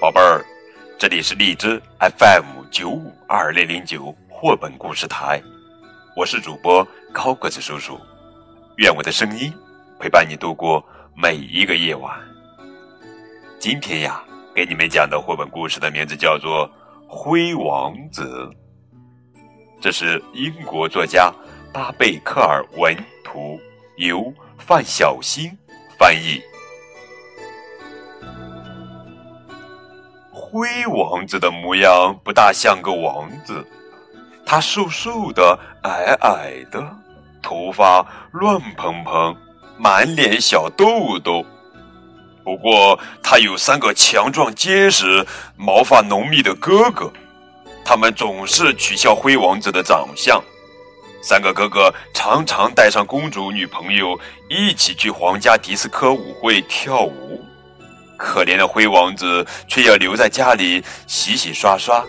宝贝儿，这里是荔枝 FM 九五二零零九绘本故事台，我是主播高个子叔叔，愿我的声音陪伴你度过每一个夜晚。今天呀，给你们讲的绘本故事的名字叫做《灰王子》，这是英国作家巴贝克尔文图，由范小新翻译。灰王子的模样不大像个王子，他瘦瘦的，矮矮的，头发乱蓬蓬，满脸小痘痘。不过，他有三个强壮结实、毛发浓密的哥哥，他们总是取笑灰王子的长相。三个哥哥常常带上公主女朋友一起去皇家迪斯科舞会跳舞。可怜的灰王子却要留在家里洗洗刷刷。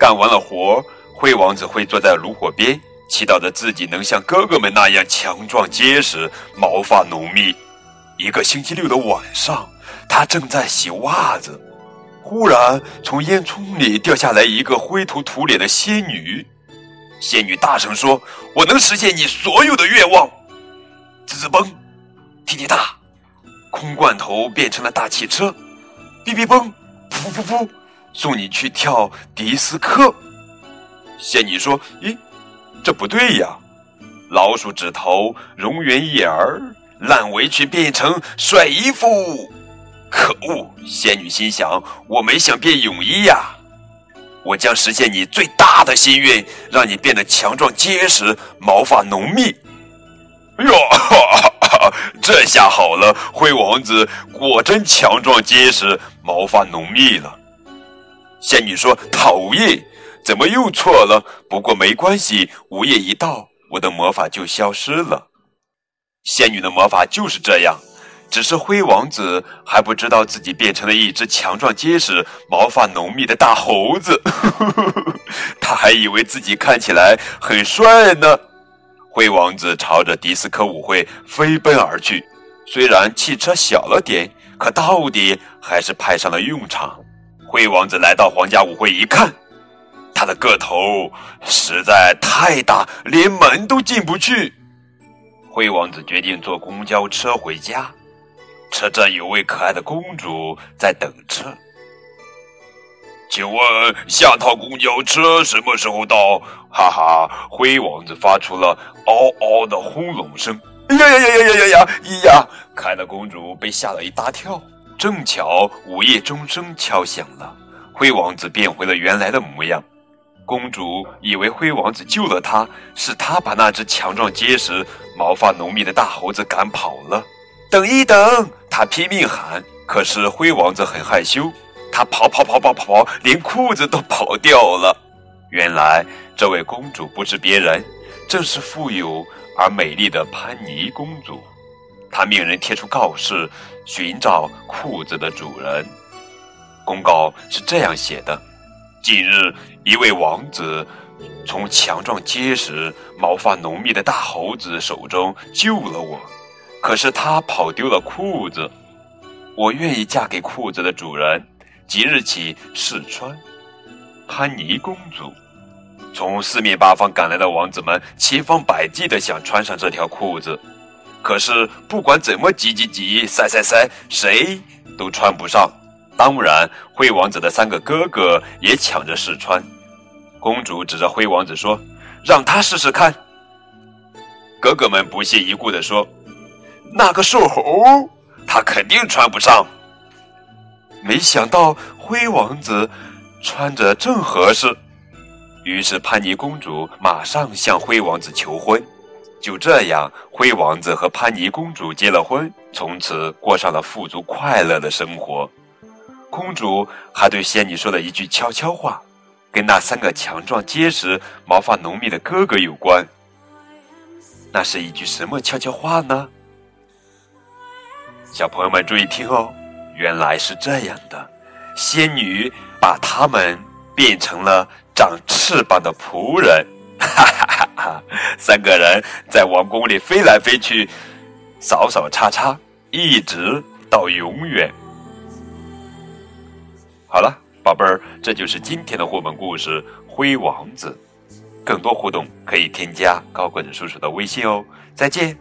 干完了活，灰王子会坐在炉火边，祈祷着自己能像哥哥们那样强壮结实、毛发浓密。一个星期六的晚上，他正在洗袜子，忽然从烟囱里掉下来一个灰头土脸的仙女。仙女大声说：“我能实现你所有的愿望。”滋滋嘣，滴滴答。空罐头变成了大汽车，哔哔嘣，噗噗噗，送你去跳迪斯科。仙女说：“咦，这不对呀！老鼠指头容圆眼儿，烂围裙变成帅衣服。可恶！”仙女心想：“我没想变泳衣呀！我将实现你最大的心愿，让你变得强壮结实，毛发浓密。”哎呦！这下好了，灰王子果真强壮结实，毛发浓密了。仙女说：“讨厌，怎么又错了？不过没关系，午夜一到，我的魔法就消失了。”仙女的魔法就是这样，只是灰王子还不知道自己变成了一只强壮结实、毛发浓密的大猴子，他还以为自己看起来很帅呢。灰王子朝着迪斯科舞会飞奔而去，虽然汽车小了点，可到底还是派上了用场。灰王子来到皇家舞会一看，他的个头实在太大，连门都进不去。灰王子决定坐公交车回家，车站有位可爱的公主在等车。请问下趟公交车什么时候到？哈哈，灰王子发出了嗷嗷的轰隆声。呀呀呀呀呀呀呀！咿呀！可爱的公主被吓了一大跳。正巧午夜钟声敲响了，灰王子变回了原来的模样。公主以为灰王子救了她，是他把那只强壮结实、毛发浓密的大猴子赶跑了。等一等！她拼命喊，可是灰王子很害羞。他跑跑跑跑跑跑，连裤子都跑掉了。原来这位公主不是别人，正是富有而美丽的潘妮公主。她命人贴出告示，寻找裤子的主人。公告是这样写的：近日，一位王子从强壮结实、毛发浓密的大猴子手中救了我，可是他跑丢了裤子。我愿意嫁给裤子的主人。即日起试穿，潘妮公主。从四面八方赶来的王子们千方百计地想穿上这条裤子，可是不管怎么挤挤挤、塞塞塞，谁都穿不上。当然，灰王子的三个哥哥也抢着试穿。公主指着灰王子说：“让他试试看。”哥哥们不屑一顾地说：“那个瘦猴，他肯定穿不上。”没想到灰王子穿着正合适，于是潘妮公主马上向灰王子求婚。就这样，灰王子和潘妮公主结了婚，从此过上了富足快乐的生活。公主还对仙女说了一句悄悄话，跟那三个强壮结实、毛发浓密的哥哥有关。那是一句什么悄悄话呢？小朋友们注意听哦。原来是这样的，仙女把他们变成了长翅膀的仆人，哈哈哈哈！三个人在王宫里飞来飞去，扫扫叉叉，一直到永远。好了，宝贝儿，这就是今天的绘本故事《灰王子》。更多互动可以添加高滚叔叔的微信哦。再见。